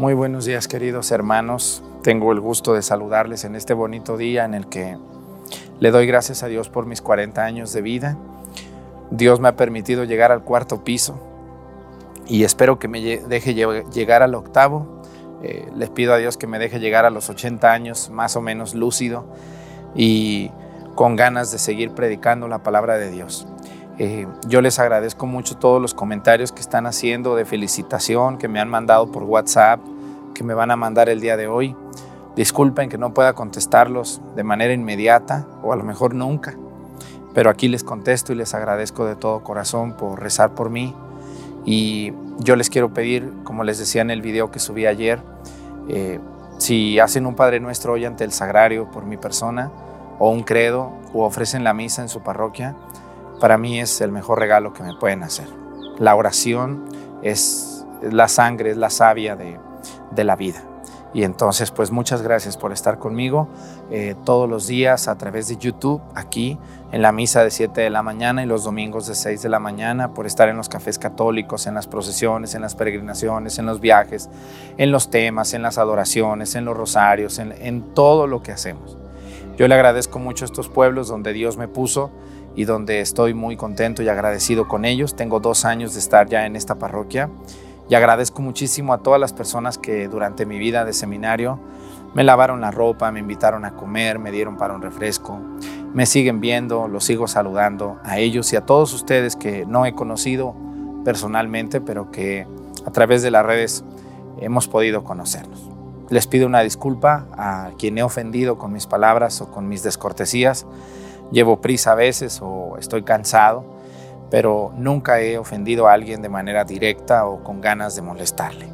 Muy buenos días queridos hermanos. Tengo el gusto de saludarles en este bonito día en el que le doy gracias a Dios por mis 40 años de vida. Dios me ha permitido llegar al cuarto piso y espero que me deje llegar al octavo. Eh, les pido a Dios que me deje llegar a los 80 años más o menos lúcido y con ganas de seguir predicando la palabra de Dios. Eh, yo les agradezco mucho todos los comentarios que están haciendo de felicitación, que me han mandado por WhatsApp, que me van a mandar el día de hoy. Disculpen que no pueda contestarlos de manera inmediata o a lo mejor nunca, pero aquí les contesto y les agradezco de todo corazón por rezar por mí. Y yo les quiero pedir, como les decía en el video que subí ayer, eh, si hacen un Padre Nuestro hoy ante el Sagrario por mi persona, o un credo, o ofrecen la misa en su parroquia, para mí es el mejor regalo que me pueden hacer. La oración es la sangre, es la savia de, la vida. Y entonces, pues muchas gracias por estar conmigo eh, todos los días a través de YouTube, aquí en la misa de 7 de la mañana y los domingos de 6 de la mañana, por estar en los cafés católicos, en las procesiones, en las peregrinaciones, en los viajes, en los temas, en las adoraciones, en los rosarios, en, en todo lo que hacemos. Yo le agradezco mucho a estos pueblos donde Dios me puso y donde estoy muy contento y agradecido con ellos. Tengo dos años de estar ya en esta parroquia y agradezco muchísimo a todas las personas que durante mi vida de seminario me lavaron la ropa, me invitaron a comer, me dieron para un refresco, me siguen viendo, los sigo saludando a ellos y a todos ustedes que no he conocido personalmente, pero que a través de las redes hemos podido conocernos. Les pido una disculpa a quien he ofendido con mis palabras o con mis descortesías. Llevo prisa a veces o estoy cansado, pero nunca he ofendido a alguien de manera directa o con ganas de molestarle.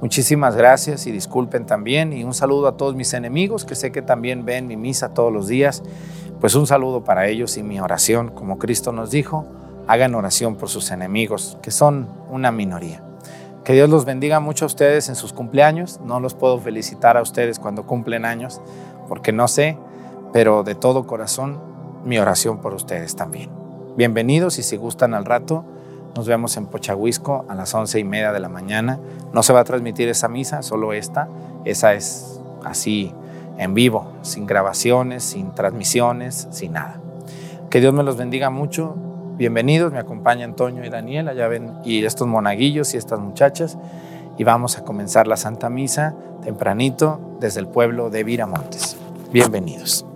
Muchísimas gracias y disculpen también y un saludo a todos mis enemigos que sé que también ven mi misa todos los días. Pues un saludo para ellos y mi oración, como Cristo nos dijo, hagan oración por sus enemigos, que son una minoría. Que Dios los bendiga mucho a ustedes en sus cumpleaños. No los puedo felicitar a ustedes cuando cumplen años, porque no sé, pero de todo corazón mi oración por ustedes también. Bienvenidos y si gustan al rato, nos vemos en Pochahuisco a las once y media de la mañana. No se va a transmitir esa misa, solo esta. Esa es así en vivo, sin grabaciones, sin transmisiones, sin nada. Que Dios me los bendiga mucho. Bienvenidos, me acompaña Antonio y Daniel, allá ven, y estos monaguillos y estas muchachas. Y vamos a comenzar la Santa Misa tempranito desde el pueblo de Viramontes. Bienvenidos.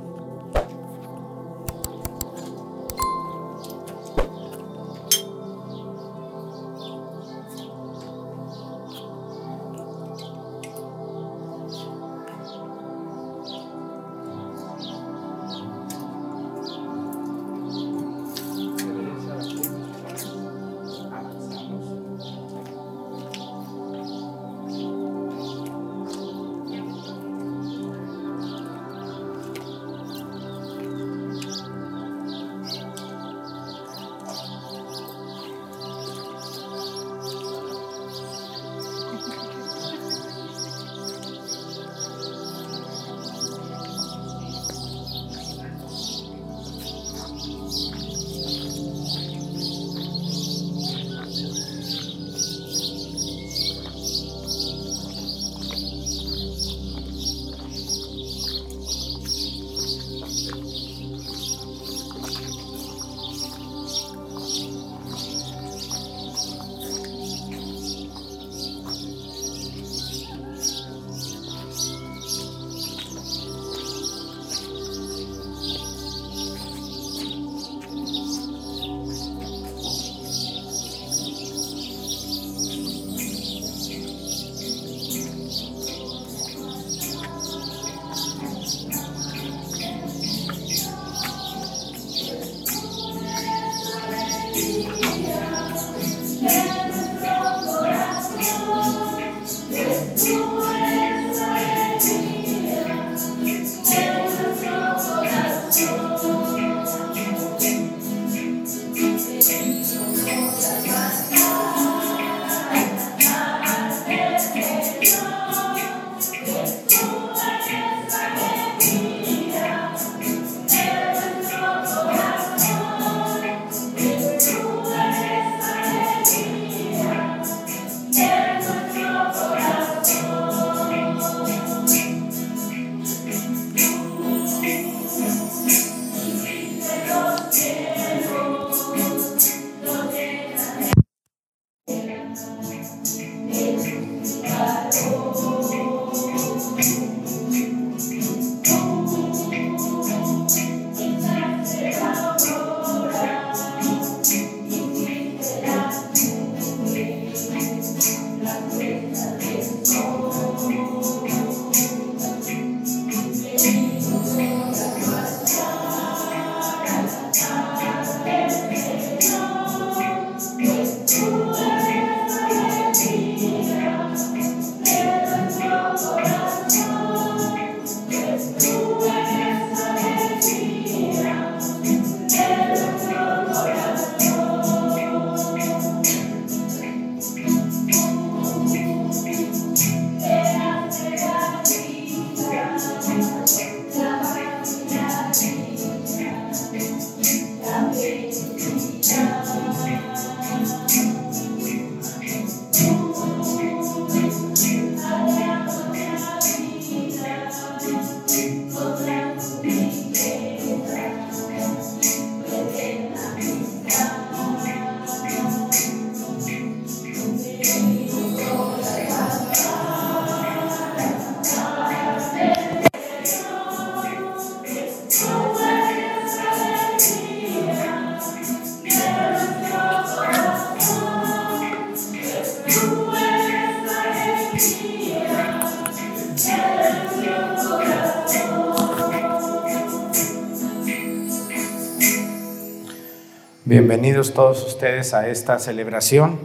Todos ustedes a esta celebración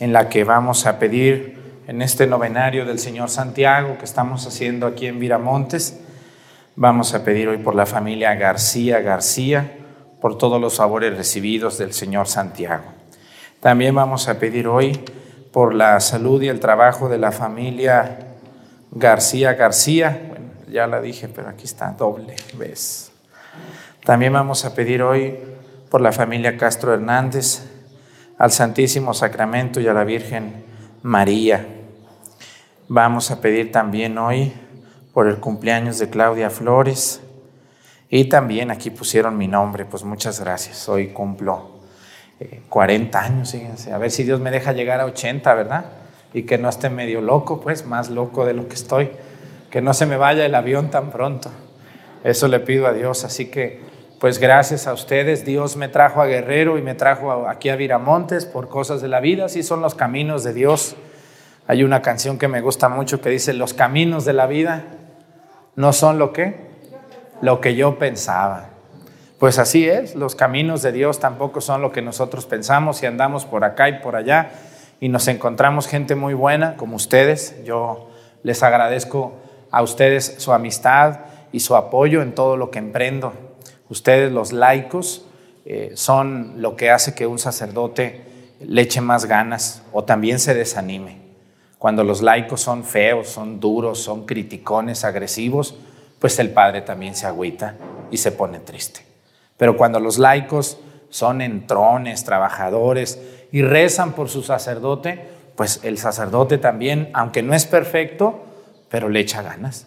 en la que vamos a pedir en este novenario del Señor Santiago que estamos haciendo aquí en Viramontes. Vamos a pedir hoy por la familia García García, por todos los favores recibidos del Señor Santiago. También vamos a pedir hoy por la salud y el trabajo de la familia García García. Bueno, ya la dije, pero aquí está doble vez. También vamos a pedir hoy por la familia Castro Hernández, al Santísimo Sacramento y a la Virgen María. Vamos a pedir también hoy por el cumpleaños de Claudia Flores y también aquí pusieron mi nombre, pues muchas gracias. Hoy cumplo 40 eh, años, fíjense, a ver si Dios me deja llegar a 80, ¿verdad? Y que no esté medio loco, pues más loco de lo que estoy, que no se me vaya el avión tan pronto. Eso le pido a Dios, así que pues gracias a ustedes, Dios me trajo a Guerrero y me trajo aquí a Viramontes por cosas de la vida, así son los caminos de Dios. Hay una canción que me gusta mucho que dice, los caminos de la vida no son lo que, lo que yo pensaba. Pues así es, los caminos de Dios tampoco son lo que nosotros pensamos y andamos por acá y por allá y nos encontramos gente muy buena como ustedes. Yo les agradezco a ustedes su amistad y su apoyo en todo lo que emprendo. Ustedes los laicos eh, son lo que hace que un sacerdote le eche más ganas o también se desanime. Cuando los laicos son feos, son duros, son criticones, agresivos, pues el padre también se agüita y se pone triste. Pero cuando los laicos son entrones, trabajadores y rezan por su sacerdote, pues el sacerdote también, aunque no es perfecto, pero le echa ganas.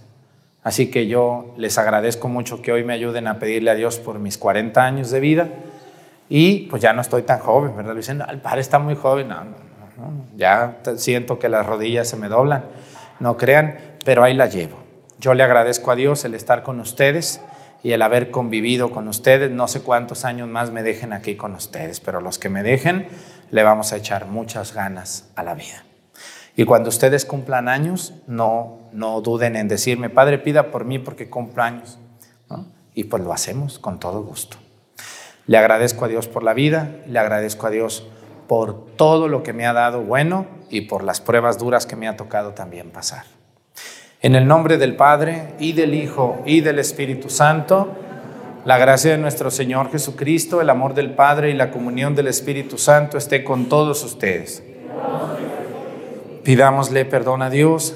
Así que yo les agradezco mucho que hoy me ayuden a pedirle a Dios por mis 40 años de vida. Y pues ya no estoy tan joven, ¿verdad? Dicen, el padre está muy joven. No, ya siento que las rodillas se me doblan. No crean, pero ahí la llevo. Yo le agradezco a Dios el estar con ustedes y el haber convivido con ustedes. No sé cuántos años más me dejen aquí con ustedes, pero los que me dejen, le vamos a echar muchas ganas a la vida. Y cuando ustedes cumplan años, no, no duden en decirme, Padre, pida por mí porque cumplo años. Y pues lo hacemos con todo gusto. Le agradezco a Dios por la vida, le agradezco a Dios por todo lo que me ha dado bueno y por las pruebas duras que me ha tocado también pasar. En el nombre del Padre y del Hijo y del Espíritu Santo, la gracia de nuestro Señor Jesucristo, el amor del Padre y la comunión del Espíritu Santo esté con todos ustedes. Pidámosle perdón a Dios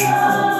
Peace.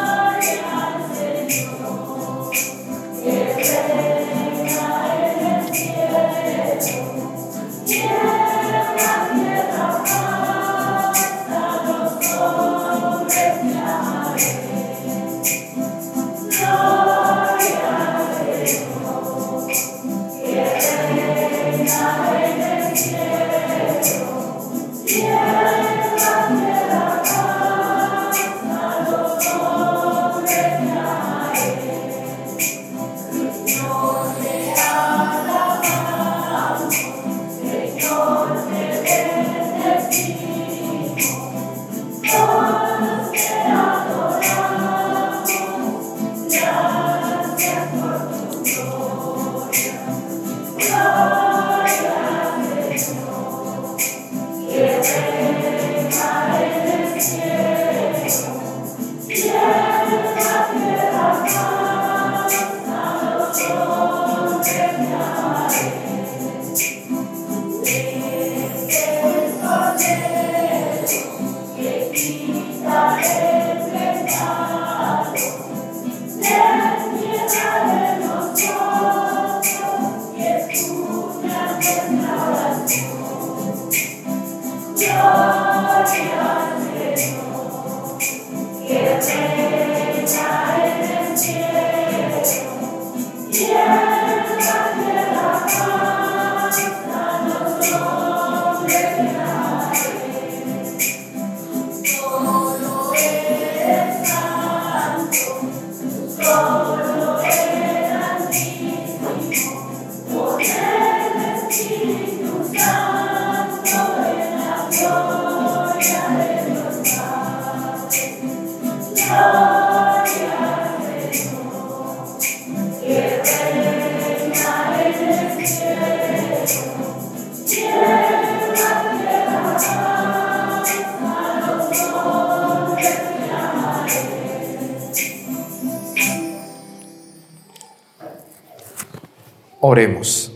Oremos.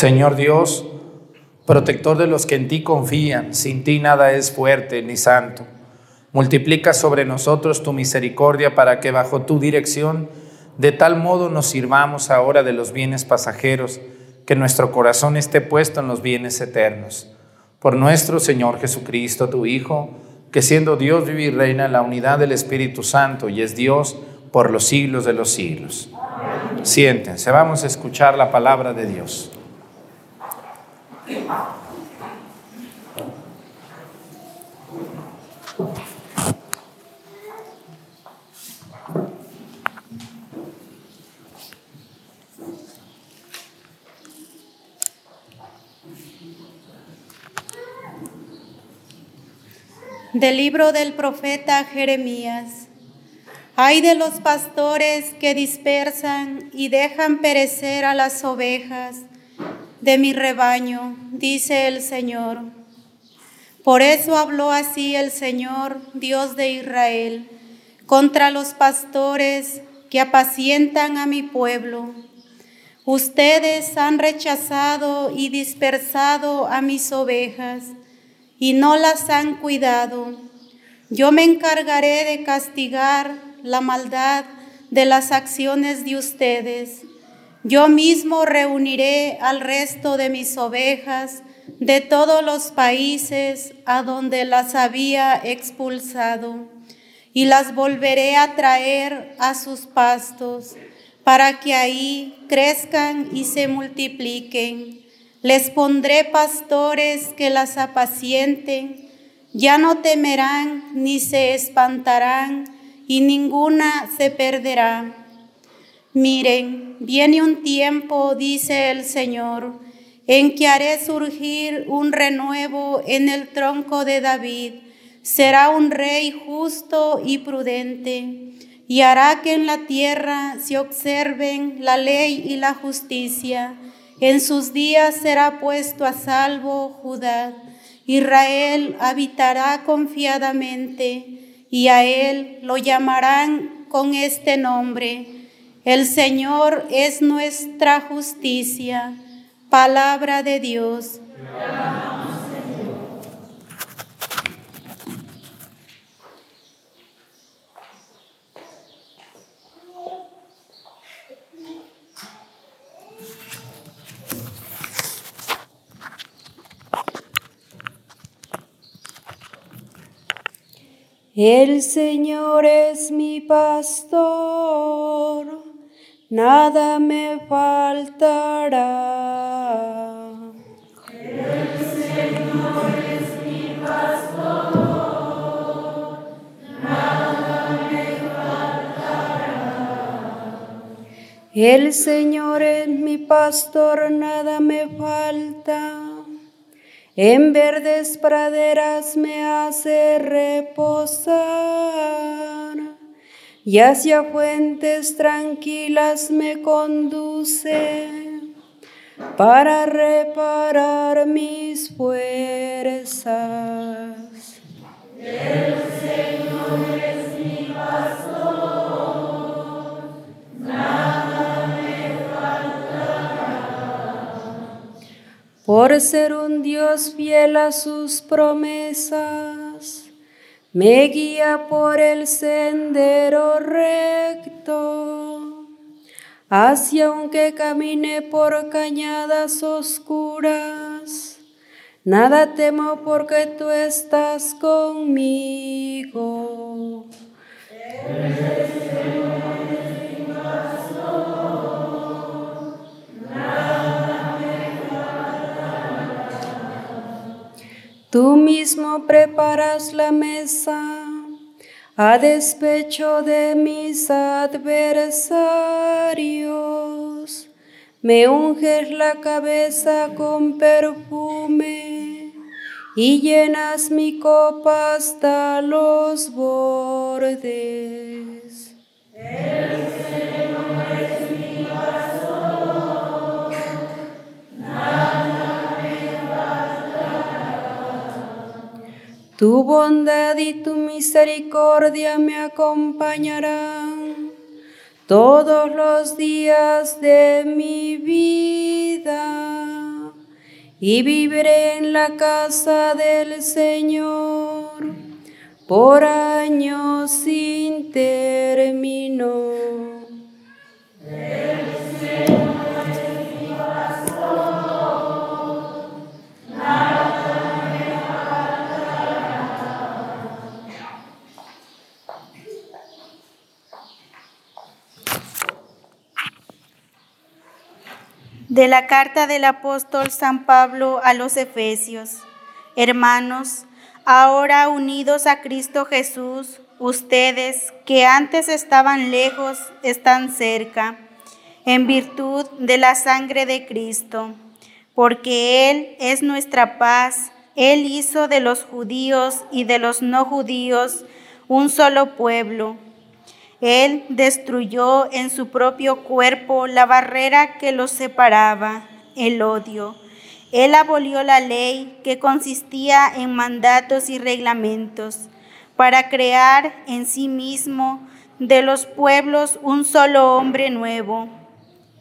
Señor Dios, protector de los que en ti confían, sin ti nada es fuerte ni santo. Multiplica sobre nosotros tu misericordia para que bajo tu dirección de tal modo nos sirvamos ahora de los bienes pasajeros, que nuestro corazón esté puesto en los bienes eternos. Por nuestro Señor Jesucristo, tu Hijo, que siendo Dios vive y reina en la unidad del Espíritu Santo y es Dios por los siglos de los siglos. Siéntense, vamos a escuchar la palabra de Dios. Del libro del profeta Jeremías. Hay de los pastores que dispersan y dejan perecer a las ovejas de mi rebaño, dice el Señor. Por eso habló así el Señor, Dios de Israel, contra los pastores que apacientan a mi pueblo. Ustedes han rechazado y dispersado a mis ovejas y no las han cuidado. Yo me encargaré de castigar la maldad de las acciones de ustedes. Yo mismo reuniré al resto de mis ovejas de todos los países a donde las había expulsado y las volveré a traer a sus pastos para que ahí crezcan y se multipliquen les pondré pastores que las apacienten, ya no temerán ni se espantarán, y ninguna se perderá. Miren, viene un tiempo, dice el Señor, en que haré surgir un renuevo en el tronco de David. Será un rey justo y prudente, y hará que en la tierra se observen la ley y la justicia en sus días será puesto a salvo Judá. Israel habitará confiadamente y a él lo llamarán con este nombre. El Señor es nuestra justicia. Palabra de Dios. El Señor es mi pastor, nada me faltará. El Señor es mi pastor, nada me faltará. El Señor es mi pastor, nada me falta. En verdes praderas me hace reposar, y hacia fuentes tranquilas me conduce para reparar mis fuerzas. El Señor es mi pastor, nada me faltará. Por ser un Dios fiel a sus promesas, me guía por el sendero recto, hacia aunque camine por cañadas oscuras Nada temo porque tú estás conmigo. Tú mismo preparas la mesa a despecho de mis adversarios. Me unges la cabeza con perfume y llenas mi copa hasta los bordes. El Señor es mi pastor, nada Tu bondad y tu misericordia me acompañarán todos los días de mi vida y viviré en la casa del Señor por años sin término. De la carta del apóstol San Pablo a los Efesios. Hermanos, ahora unidos a Cristo Jesús, ustedes que antes estaban lejos, están cerca, en virtud de la sangre de Cristo, porque Él es nuestra paz. Él hizo de los judíos y de los no judíos un solo pueblo. Él destruyó en su propio cuerpo la barrera que los separaba, el odio. Él abolió la ley que consistía en mandatos y reglamentos para crear en sí mismo de los pueblos un solo hombre nuevo,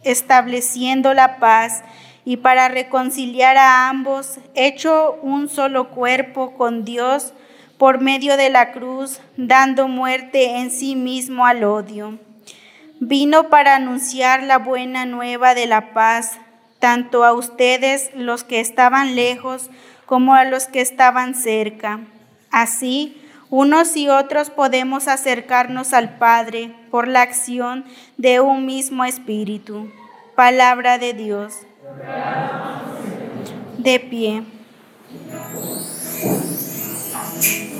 estableciendo la paz y para reconciliar a ambos, hecho un solo cuerpo con Dios por medio de la cruz, dando muerte en sí mismo al odio. Vino para anunciar la buena nueva de la paz, tanto a ustedes los que estaban lejos como a los que estaban cerca. Así, unos y otros podemos acercarnos al Padre por la acción de un mismo Espíritu. Palabra de Dios. De pie. Hallelujah.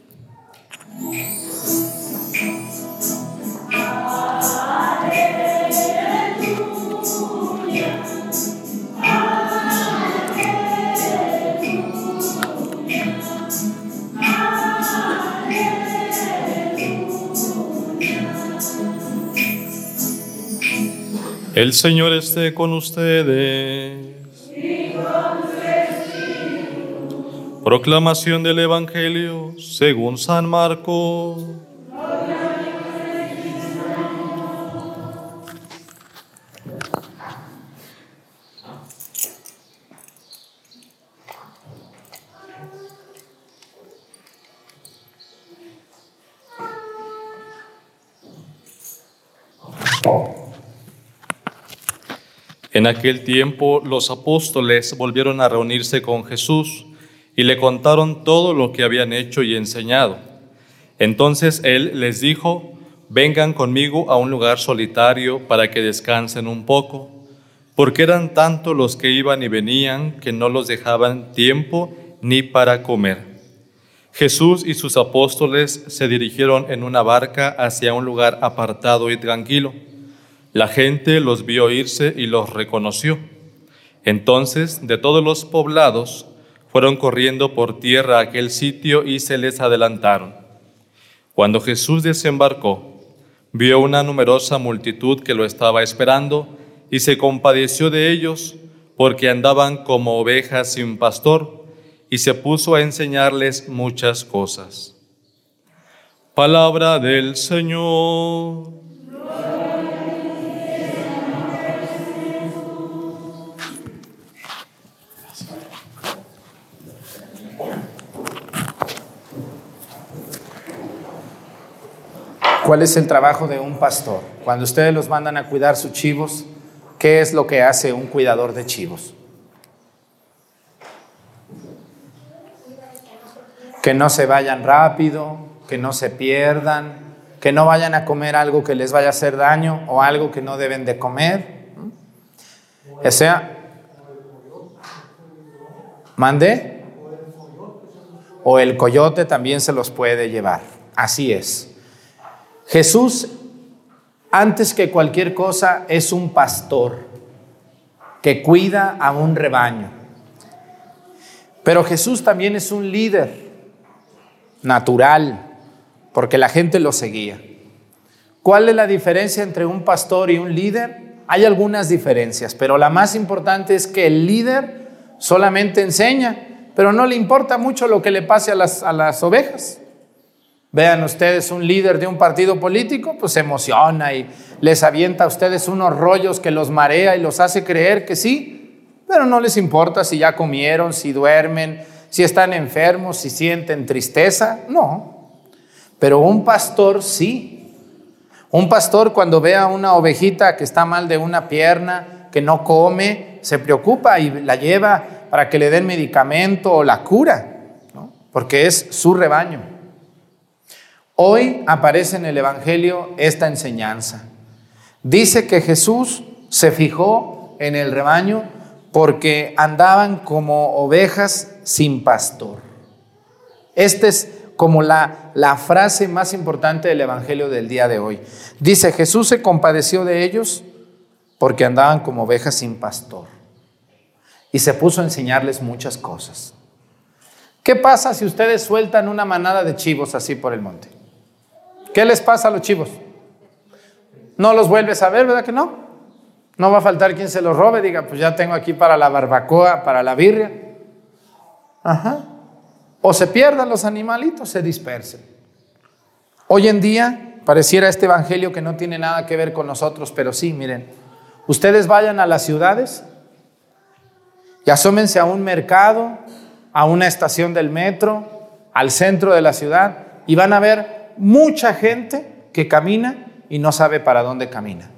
El Señor esté con ustedes. Proclamación del Evangelio según San Marcos. En aquel tiempo los apóstoles volvieron a reunirse con Jesús y le contaron todo lo que habían hecho y enseñado. Entonces él les dijo, vengan conmigo a un lugar solitario para que descansen un poco, porque eran tantos los que iban y venían que no los dejaban tiempo ni para comer. Jesús y sus apóstoles se dirigieron en una barca hacia un lugar apartado y tranquilo. La gente los vio irse y los reconoció. Entonces, de todos los poblados, fueron corriendo por tierra a aquel sitio y se les adelantaron. Cuando Jesús desembarcó, vio una numerosa multitud que lo estaba esperando y se compadeció de ellos porque andaban como ovejas sin pastor y se puso a enseñarles muchas cosas. Palabra del Señor. ¿Cuál es el trabajo de un pastor? Cuando ustedes los mandan a cuidar sus chivos, ¿qué es lo que hace un cuidador de chivos? Que no se vayan rápido, que no se pierdan, que no vayan a comer algo que les vaya a hacer daño o algo que no deben de comer. O sea, mande. O el coyote también se los puede llevar. Así es. Jesús, antes que cualquier cosa, es un pastor que cuida a un rebaño. Pero Jesús también es un líder natural, porque la gente lo seguía. ¿Cuál es la diferencia entre un pastor y un líder? Hay algunas diferencias, pero la más importante es que el líder solamente enseña, pero no le importa mucho lo que le pase a las, a las ovejas. Vean ustedes un líder de un partido político, pues se emociona y les avienta a ustedes unos rollos que los marea y los hace creer que sí, pero no les importa si ya comieron, si duermen, si están enfermos, si sienten tristeza, no. Pero un pastor sí. Un pastor cuando ve a una ovejita que está mal de una pierna, que no come, se preocupa y la lleva para que le den medicamento o la cura, ¿no? porque es su rebaño. Hoy aparece en el Evangelio esta enseñanza. Dice que Jesús se fijó en el rebaño porque andaban como ovejas sin pastor. Esta es como la, la frase más importante del Evangelio del día de hoy. Dice, Jesús se compadeció de ellos porque andaban como ovejas sin pastor. Y se puso a enseñarles muchas cosas. ¿Qué pasa si ustedes sueltan una manada de chivos así por el monte? ¿Qué les pasa a los chivos? No los vuelves a ver, ¿verdad que no? No va a faltar quien se los robe, diga, pues ya tengo aquí para la barbacoa, para la birria. Ajá. O se pierdan los animalitos, se dispersen. Hoy en día pareciera este evangelio que no tiene nada que ver con nosotros, pero sí, miren, ustedes vayan a las ciudades y asómense a un mercado, a una estación del metro, al centro de la ciudad y van a ver mucha gente que camina y no sabe para dónde camina.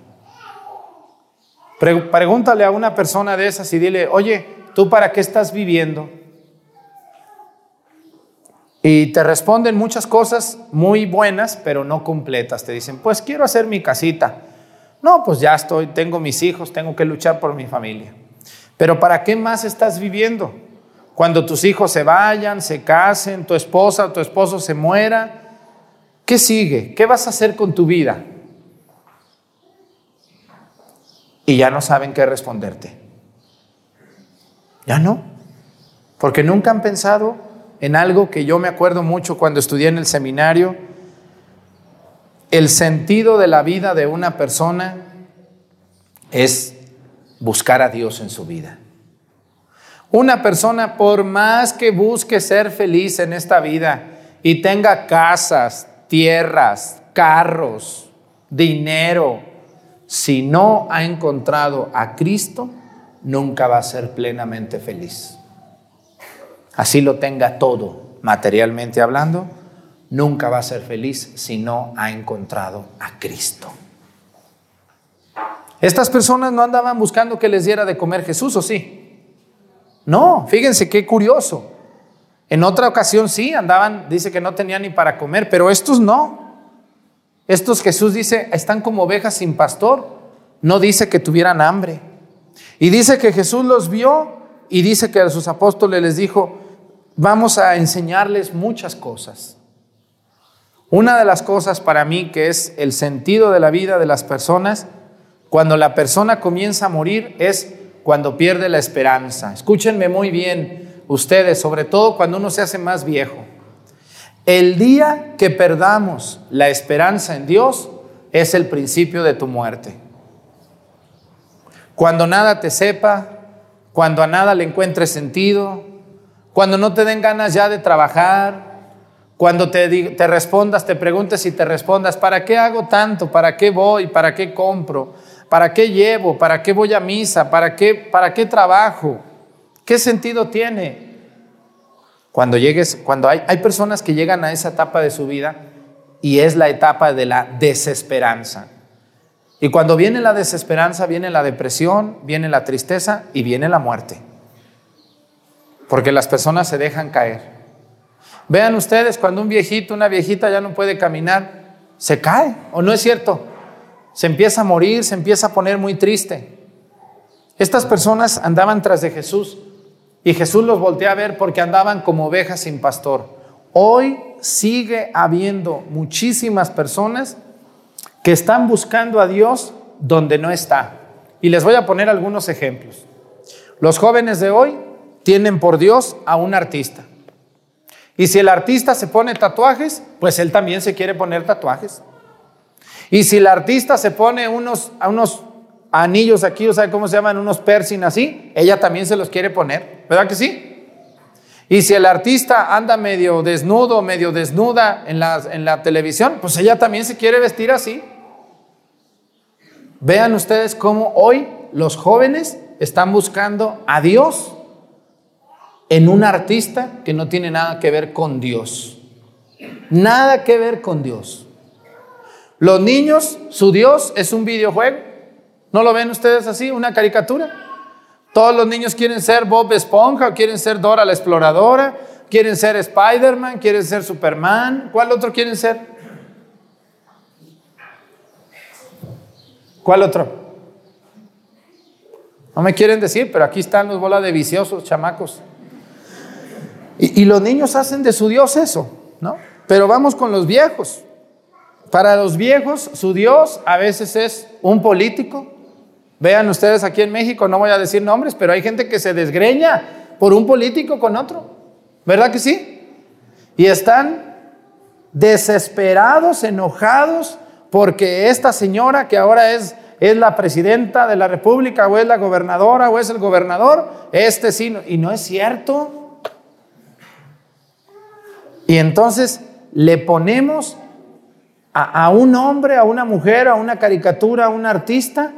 Pregúntale a una persona de esas y dile, oye, ¿tú para qué estás viviendo? Y te responden muchas cosas muy buenas, pero no completas. Te dicen, pues quiero hacer mi casita. No, pues ya estoy, tengo mis hijos, tengo que luchar por mi familia. Pero ¿para qué más estás viviendo? Cuando tus hijos se vayan, se casen, tu esposa o tu esposo se muera, ¿Qué sigue? ¿Qué vas a hacer con tu vida? Y ya no saben qué responderte. Ya no. Porque nunca han pensado en algo que yo me acuerdo mucho cuando estudié en el seminario. El sentido de la vida de una persona es buscar a Dios en su vida. Una persona, por más que busque ser feliz en esta vida y tenga casas, tierras, carros, dinero, si no ha encontrado a Cristo, nunca va a ser plenamente feliz. Así lo tenga todo, materialmente hablando, nunca va a ser feliz si no ha encontrado a Cristo. Estas personas no andaban buscando que les diera de comer Jesús, ¿o sí? No, fíjense qué curioso. En otra ocasión sí, andaban, dice que no tenían ni para comer, pero estos no. Estos Jesús dice, están como ovejas sin pastor. No dice que tuvieran hambre. Y dice que Jesús los vio y dice que a sus apóstoles les dijo, vamos a enseñarles muchas cosas. Una de las cosas para mí que es el sentido de la vida de las personas, cuando la persona comienza a morir, es cuando pierde la esperanza. Escúchenme muy bien ustedes, sobre todo cuando uno se hace más viejo. El día que perdamos la esperanza en Dios es el principio de tu muerte. Cuando nada te sepa, cuando a nada le encuentres sentido, cuando no te den ganas ya de trabajar, cuando te, respondas, te preguntes y te respondas, ¿para qué hago tanto? ¿Para qué voy? ¿Para qué compro? ¿Para qué llevo? ¿Para qué voy a misa? ¿Para qué, para qué trabajo? ¿Qué sentido tiene? Cuando llegues, cuando hay, hay personas que llegan a esa etapa de su vida y es la etapa de la desesperanza. Y cuando viene la desesperanza, viene la depresión, viene la tristeza y viene la muerte. Porque las personas se dejan caer. Vean ustedes, cuando un viejito, una viejita ya no puede caminar, se cae, ¿o no es cierto? Se empieza a morir, se empieza a poner muy triste. Estas personas andaban tras de Jesús y Jesús los voltea a ver porque andaban como ovejas sin pastor. Hoy sigue habiendo muchísimas personas que están buscando a Dios donde no está. Y les voy a poner algunos ejemplos. Los jóvenes de hoy tienen por Dios a un artista. Y si el artista se pone tatuajes, pues él también se quiere poner tatuajes. Y si el artista se pone unos, unos anillos aquí, o sea, ¿cómo se llaman? Unos piercing así, ella también se los quiere poner, ¿verdad que sí? Y si el artista anda medio desnudo, medio desnuda en la, en la televisión, pues ella también se quiere vestir así. Vean ustedes cómo hoy los jóvenes están buscando a Dios en un artista que no tiene nada que ver con Dios. Nada que ver con Dios. Los niños, su Dios es un videojuego. ¿No lo ven ustedes así? Una caricatura. Todos los niños quieren ser Bob Esponja, quieren ser Dora la Exploradora, quieren ser Spider-Man, quieren ser Superman. ¿Cuál otro quieren ser? ¿Cuál otro? No me quieren decir, pero aquí están los bolas de viciosos, chamacos. Y, y, los niños hacen de su Dios eso, ¿no? Pero vamos con los viejos. Para los viejos, su Dios a veces es un político. Vean ustedes aquí en México, no voy a decir nombres, pero hay gente que se desgreña por un político con otro. ¿Verdad que sí? Y están desesperados, enojados, porque esta señora que ahora es, es la presidenta de la República, o es la gobernadora, o es el gobernador, este sí, y no es cierto. Y entonces le ponemos a, a, un hombre, a una mujer, a una caricatura, a un artista,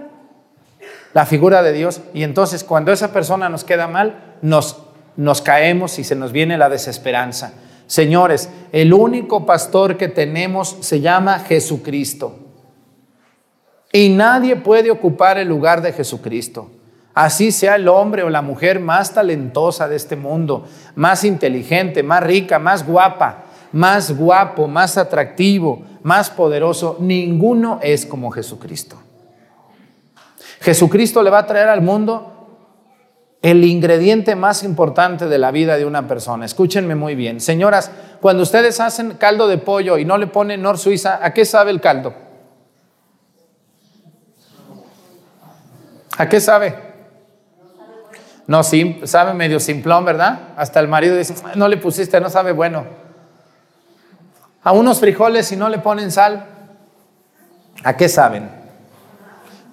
la figura de Dios. Y entonces cuando esa persona nos queda mal, nos, nos caemos y se nos viene la desesperanza. Señores, el único pastor que tenemos se llama Jesucristo. Y nadie puede ocupar el lugar de Jesucristo. Así sea el hombre o la mujer más talentosa de este mundo, más inteligente, más rica, más guapa, más guapo, más atractivo, más poderoso, ninguno es como Jesucristo. Jesucristo le va a traer al mundo el ingrediente más importante de la vida de una persona. Escúchenme muy bien. Señoras, cuando ustedes hacen caldo de pollo y no le ponen Nor Suiza, ¿a qué sabe el caldo? ¿A qué sabe? No, sim, sabe medio simplón, ¿verdad? Hasta el marido dice, no le pusiste, no sabe bueno. A unos frijoles si no le ponen sal, ¿a qué saben?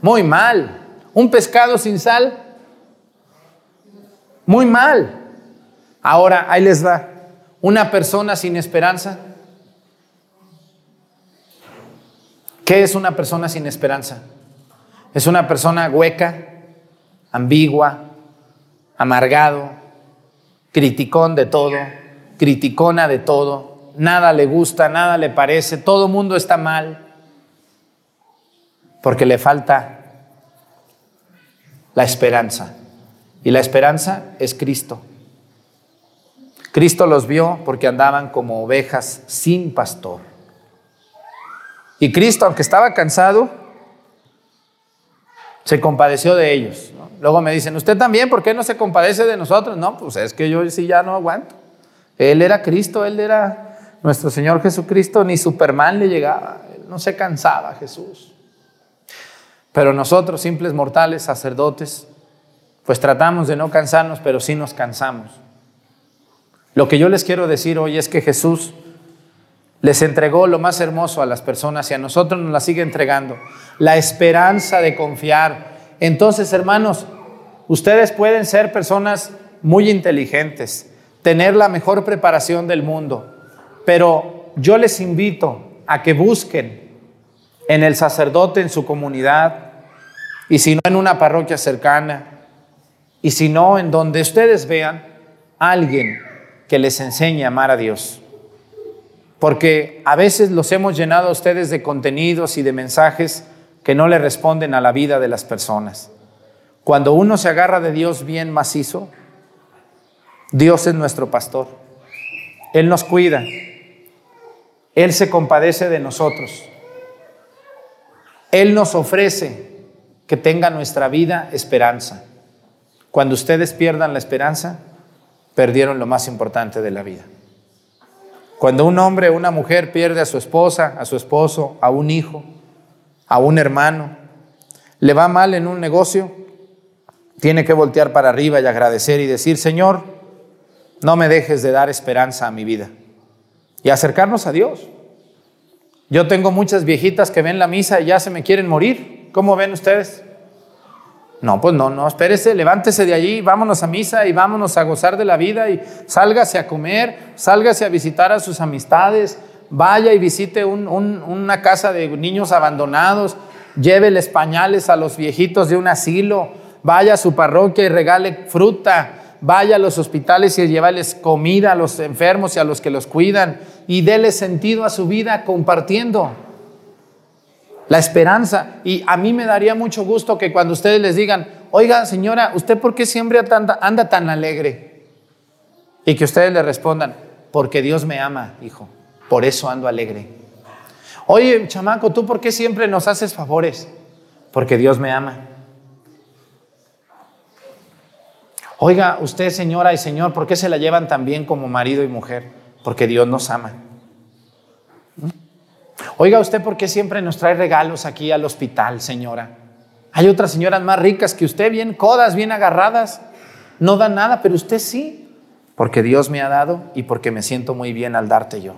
Muy mal. Un pescado sin sal, muy mal. Ahora, ahí les da. Una persona sin esperanza. ¿Qué es una persona sin esperanza? Es una persona hueca, ambigua, amargado, criticón de todo, criticona de todo, nada le gusta, nada le parece, todo mundo está mal, porque le falta la esperanza. Y la esperanza es Cristo. Cristo los vio porque andaban como ovejas sin pastor. Y Cristo, aunque estaba cansado, se compadeció de ellos. Luego me dicen, ¿usted también por qué no se compadece de nosotros? No, pues es que yo sí ya no aguanto. Él era Cristo, Él era nuestro Señor Jesucristo, ni Superman le llegaba, Él no se cansaba Jesús. Pero nosotros, simples mortales, sacerdotes, pues tratamos de no cansarnos, pero sí nos cansamos. Lo que yo les quiero decir hoy es que Jesús les entregó lo más hermoso a las personas y a nosotros nos la sigue entregando, la esperanza de confiar. Entonces, hermanos, ustedes pueden ser personas muy inteligentes, tener la mejor preparación del mundo, pero yo les invito a que busquen en el sacerdote en su comunidad y si no en una parroquia cercana y si no en donde ustedes vean a alguien que les enseñe a amar a Dios. Porque a veces los hemos llenado a ustedes de contenidos y de mensajes que no le responden a la vida de las personas. Cuando uno se agarra de Dios bien macizo, Dios es nuestro pastor. Él nos cuida. Él se compadece de nosotros. Él nos ofrece que tenga nuestra vida esperanza. Cuando ustedes pierdan la esperanza, perdieron lo más importante de la vida. Cuando un hombre o una mujer pierde a su esposa, a su esposo, a un hijo, a un hermano, le va mal en un negocio, tiene que voltear para arriba y agradecer y decir, Señor, no me dejes de dar esperanza a mi vida. Y acercarnos a Dios. Yo tengo muchas viejitas que ven la misa y ya se me quieren morir. ¿Cómo ven ustedes? No, pues no, no, espérese, levántese de allí, vámonos a misa y vámonos a gozar de la vida y sálgase a comer, sálgase a visitar a sus amistades, vaya y visite un, un, una casa de niños abandonados, lléveles pañales a los viejitos de un asilo, vaya a su parroquia y regale fruta, vaya a los hospitales y llévales comida a los enfermos y a los que los cuidan y déle sentido a su vida compartiendo la esperanza. Y a mí me daría mucho gusto que cuando ustedes les digan, oiga señora, ¿usted por qué siempre anda tan alegre? Y que ustedes le respondan, porque Dios me ama, hijo, por eso ando alegre. Oye, chamaco, ¿tú por qué siempre nos haces favores? Porque Dios me ama. Oiga, usted señora y señor, ¿por qué se la llevan tan bien como marido y mujer? Porque Dios nos ama. Oiga, ¿usted por qué siempre nos trae regalos aquí al hospital, señora? Hay otras señoras más ricas que usted, bien codas, bien agarradas. No dan nada, pero usted sí. Porque Dios me ha dado y porque me siento muy bien al darte yo.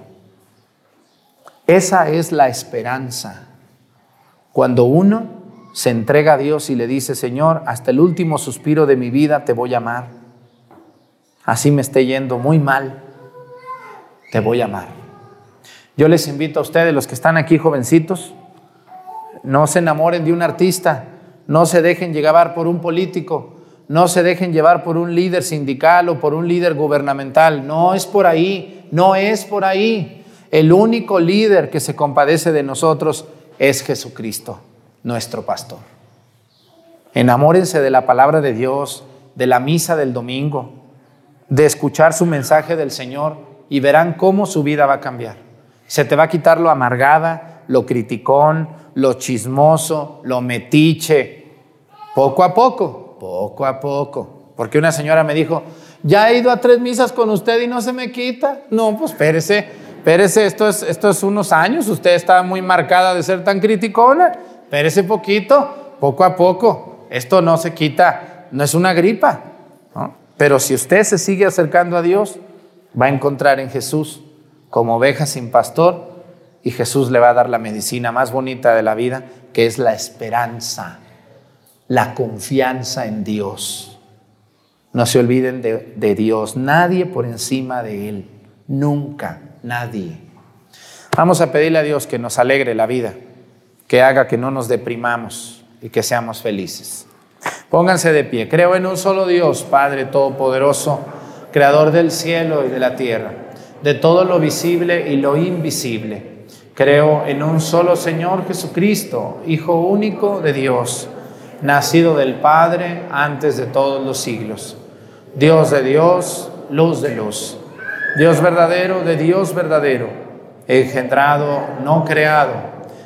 Esa es la esperanza. Cuando uno se entrega a Dios y le dice, Señor, hasta el último suspiro de mi vida te voy a amar. Así me esté yendo muy mal, te voy a amar. Yo les invito a ustedes, los que están aquí jovencitos, no se enamoren de un artista, no se dejen llevar por un político, no se dejen llevar por un líder sindical o por un líder gubernamental. No es por ahí, no es por ahí. El único líder que se compadece de nosotros es Jesucristo, nuestro pastor. Enamórense de la palabra de Dios, de la misa del domingo, de escuchar su mensaje del Señor y verán cómo su vida va a cambiar. Se te va a quitar lo amargada, lo criticón, lo chismoso, lo metiche. Poco a poco, poco a poco. Porque una señora me dijo, ya he ido a tres misas con usted y no se me quita. No, pues espérese, espérese, esto es, esto es unos años, usted está muy marcada de ser tan criticona. Espérese poquito, poco a poco. Esto no se quita, no es una gripa. Pero si usted se sigue acercando a Dios, va a encontrar en Jesús como oveja sin pastor y Jesús le va a dar la medicina más bonita de la vida, que es la esperanza, la confianza en Dios. No se olviden de, de, Dios, nadie por encima de Él, nunca, nadie. Vamos a pedirle a Dios que nos alegre la vida, que haga que no nos deprimamos y que seamos felices. Pónganse de pie, creo en un solo Dios, Padre Todopoderoso, Creador del cielo y de la tierra de todo lo visible y lo invisible. Creo en un solo Señor Jesucristo, Hijo único de Dios, nacido del Padre antes de todos los siglos, Dios de Dios, luz de luz, Dios verdadero de Dios verdadero, engendrado, no creado,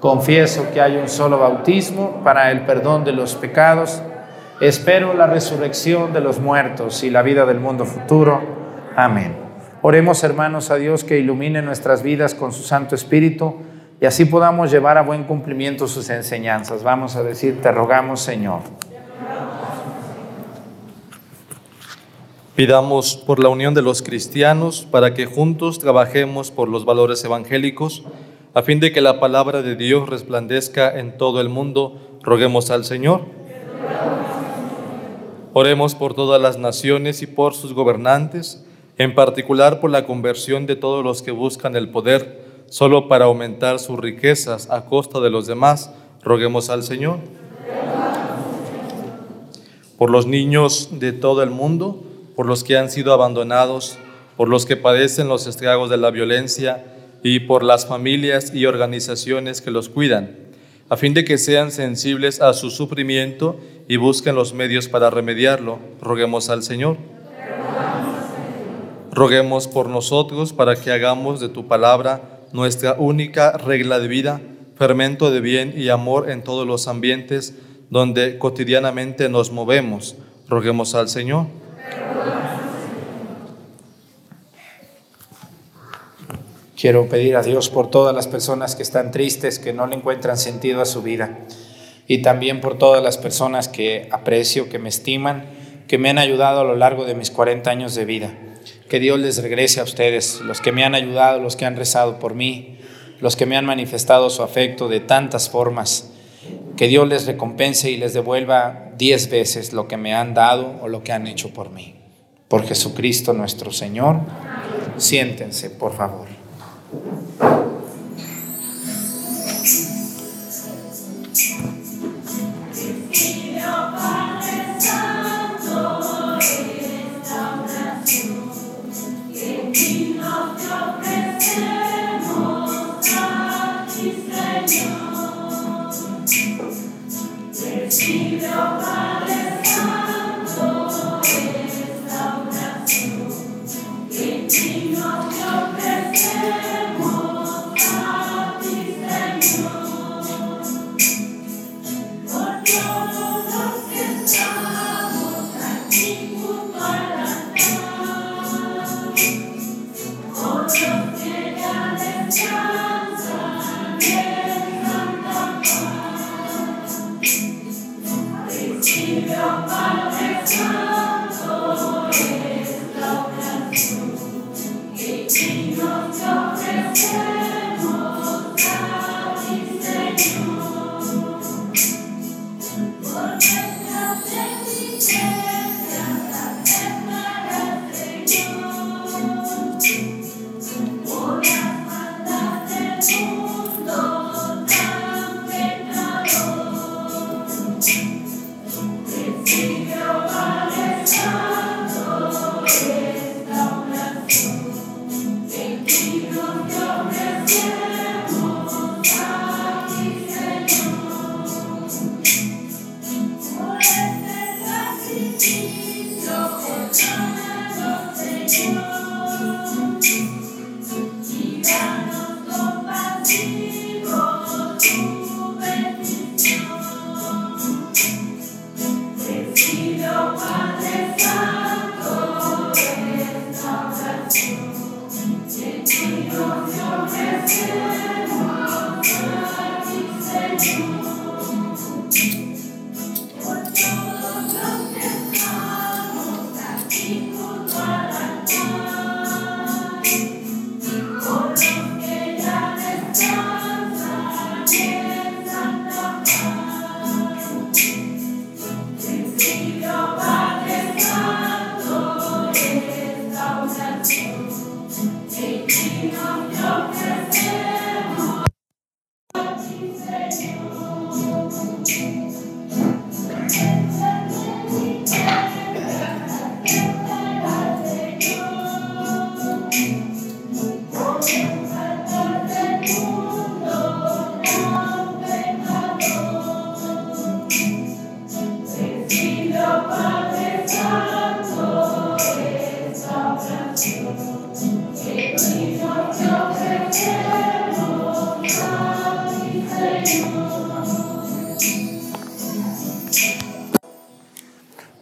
Confieso que hay un solo bautismo para el perdón de los pecados. Espero la resurrección de los muertos y la vida del mundo futuro. Amén. Oremos hermanos a Dios que ilumine nuestras vidas con su Santo Espíritu y así podamos llevar a buen cumplimiento sus enseñanzas. Vamos a decir, te rogamos Señor. Pidamos por la unión de los cristianos para que juntos trabajemos por los valores evangélicos, a fin de que la palabra de Dios resplandezca en todo el mundo. Roguemos al Señor. Oremos por todas las naciones y por sus gobernantes, en particular por la conversión de todos los que buscan el poder solo para aumentar sus riquezas a costa de los demás. Roguemos al Señor. Por los niños de todo el mundo, por los que han sido abandonados, por los que padecen los estragos de la violencia y por las familias y organizaciones que los cuidan, a fin de que sean sensibles a su sufrimiento y busquen los medios para remediarlo. Roguemos al Señor. Roguemos por nosotros para que hagamos de tu palabra nuestra única regla de vida, fermento de bien y amor en todos los ambientes donde cotidianamente nos movemos. Roguemos al Señor. Quiero pedir a Dios por todas las personas que están tristes, que no le encuentran sentido a su vida. Y también por todas las personas que aprecio, que me estiman, que me han ayudado a lo largo de mis 40 años de vida. Que Dios les regrese a ustedes, los que me han ayudado, los que han rezado por mí, los que me han manifestado su afecto de tantas formas. Que Dios les recompense y les devuelva diez veces lo que me han dado o lo que han hecho por mí. Por Jesucristo nuestro Señor. Siéntense, por favor. Thank you.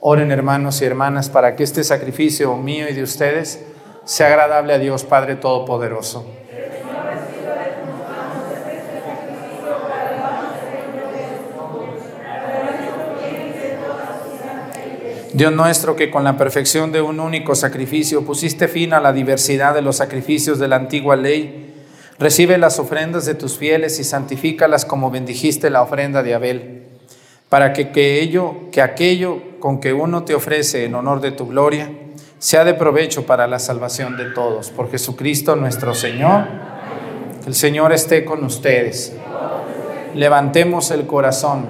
Oren hermanos y hermanas para que este sacrificio mío y de ustedes sea agradable a Dios Padre Todopoderoso. Dios nuestro que con la perfección de un único sacrificio pusiste fin a la diversidad de los sacrificios de la antigua ley, recibe las ofrendas de tus fieles y santifícalas como bendijiste la ofrenda de Abel, para que, que, ello, que aquello con que uno te ofrece en honor de tu gloria sea de provecho para la salvación de todos. Por Jesucristo nuestro Señor, el Señor esté con ustedes. Levantemos el corazón.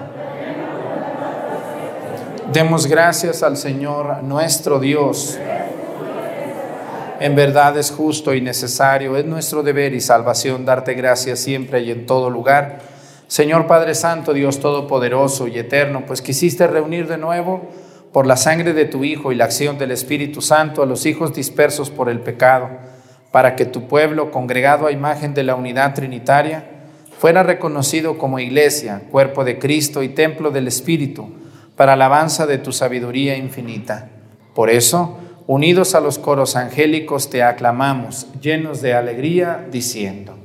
Demos gracias al Señor nuestro Dios. En verdad es justo y necesario, es nuestro deber y salvación darte gracias siempre y en todo lugar. Señor Padre Santo, Dios Todopoderoso y Eterno, pues quisiste reunir de nuevo por la sangre de tu Hijo y la acción del Espíritu Santo a los hijos dispersos por el pecado, para que tu pueblo, congregado a imagen de la unidad trinitaria, fuera reconocido como iglesia, cuerpo de Cristo y templo del Espíritu para alabanza de tu sabiduría infinita. Por eso, unidos a los coros angélicos, te aclamamos, llenos de alegría, diciendo.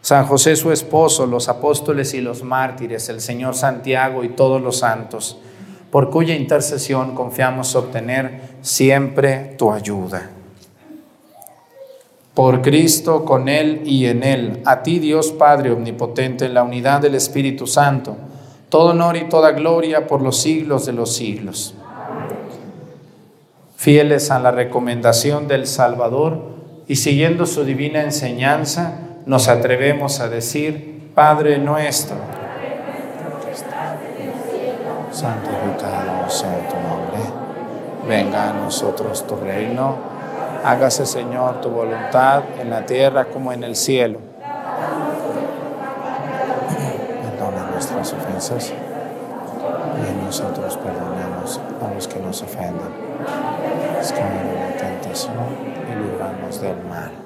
San José su esposo, los apóstoles y los mártires, el Señor Santiago y todos los santos, por cuya intercesión confiamos obtener siempre tu ayuda. Por Cristo, con Él y en Él, a ti Dios Padre Omnipotente, en la unidad del Espíritu Santo, todo honor y toda gloria por los siglos de los siglos. Fieles a la recomendación del Salvador y siguiendo su divina enseñanza, nos atrevemos a decir, Padre nuestro, santificado sea tu nombre, venga a nosotros tu reino, hágase Señor tu voluntad en la tierra como en el cielo. Perdona nuestras ofensas y nosotros perdonamos a los que nos ofenden. De la tentación y líbranos del mal.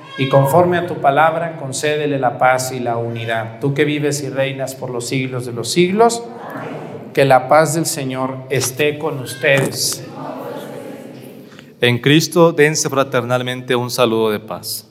y conforme a tu palabra, concédele la paz y la unidad. Tú que vives y reinas por los siglos de los siglos, que la paz del Señor esté con ustedes. En Cristo dense fraternalmente un saludo de paz.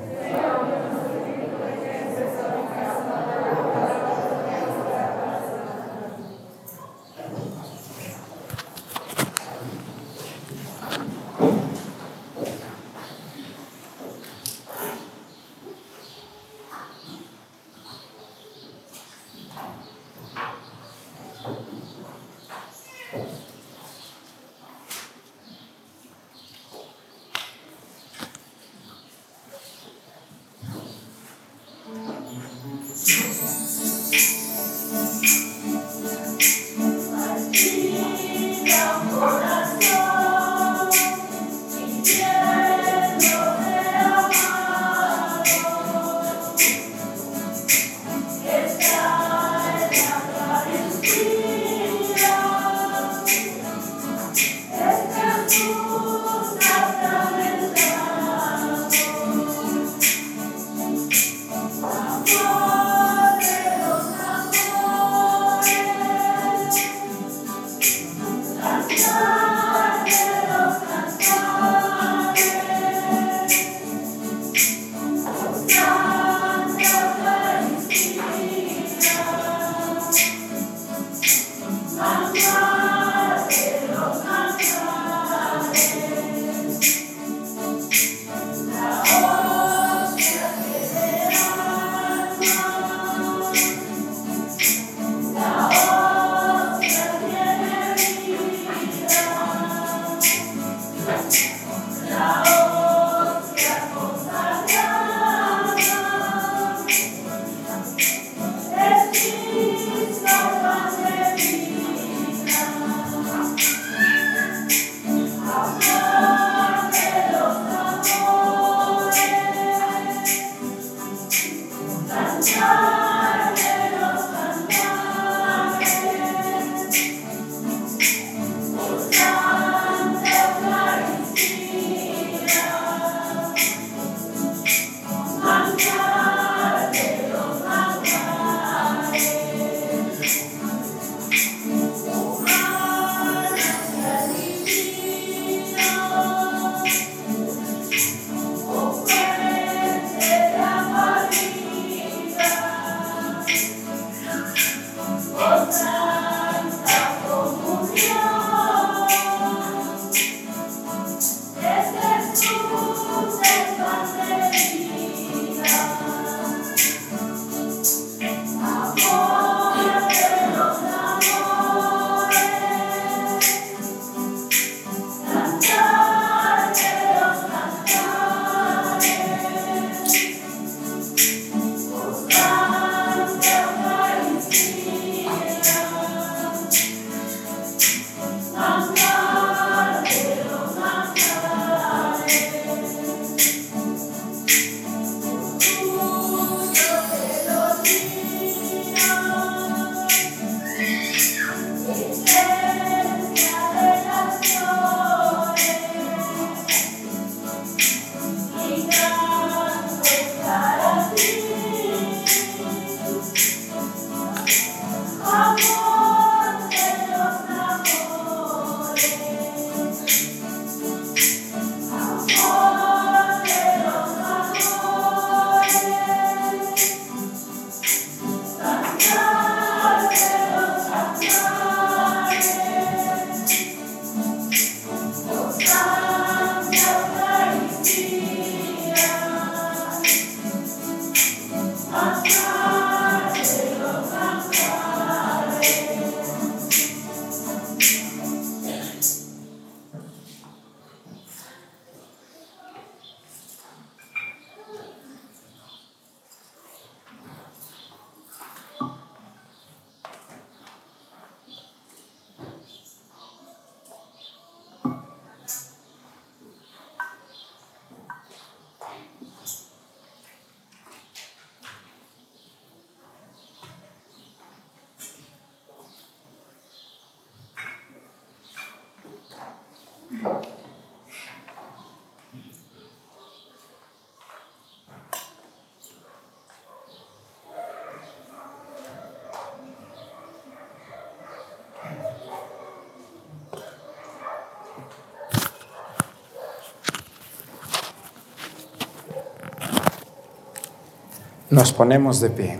Nos ponemos de pie.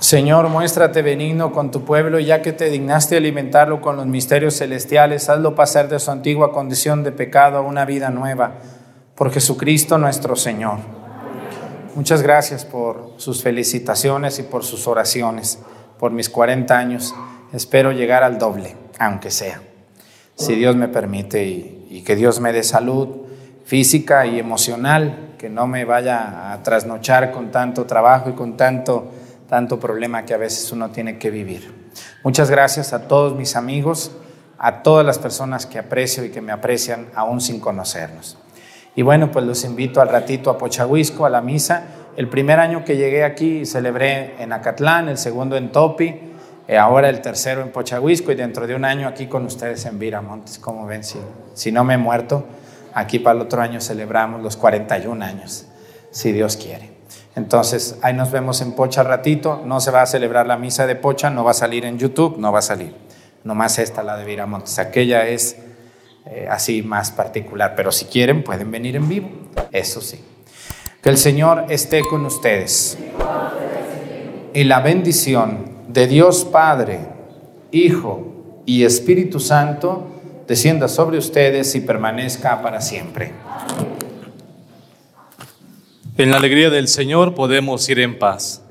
Señor, muéstrate benigno con tu pueblo, y ya que te dignaste alimentarlo con los misterios celestiales, hazlo pasar de su antigua condición de pecado a una vida nueva, por Jesucristo nuestro Señor. Muchas gracias por sus felicitaciones y por sus oraciones, por mis 40 años. Espero llegar al doble, aunque sea, si Dios me permite, y, y que Dios me dé salud física y emocional que no me vaya a trasnochar con tanto trabajo y con tanto, tanto problema que a veces uno tiene que vivir. Muchas gracias a todos mis amigos, a todas las personas que aprecio y que me aprecian aún sin conocernos. Y bueno, pues los invito al ratito a Pochahuisco, a la misa. El primer año que llegué aquí celebré en Acatlán, el segundo en Topi, eh, ahora el tercero en Pochahuisco y dentro de un año aquí con ustedes en Viramontes. Como ven, si, si no me he muerto, Aquí para el otro año celebramos los 41 años, si Dios quiere. Entonces, ahí nos vemos en Pocha ratito. No se va a celebrar la misa de Pocha, no va a salir en YouTube, no va a salir. Nomás esta, la de Viramontes. Aquella es eh, así más particular, pero si quieren pueden venir en vivo, eso sí. Que el Señor esté con ustedes. Y la bendición de Dios Padre, Hijo y Espíritu Santo descienda sobre ustedes y permanezca para siempre. En la alegría del Señor podemos ir en paz.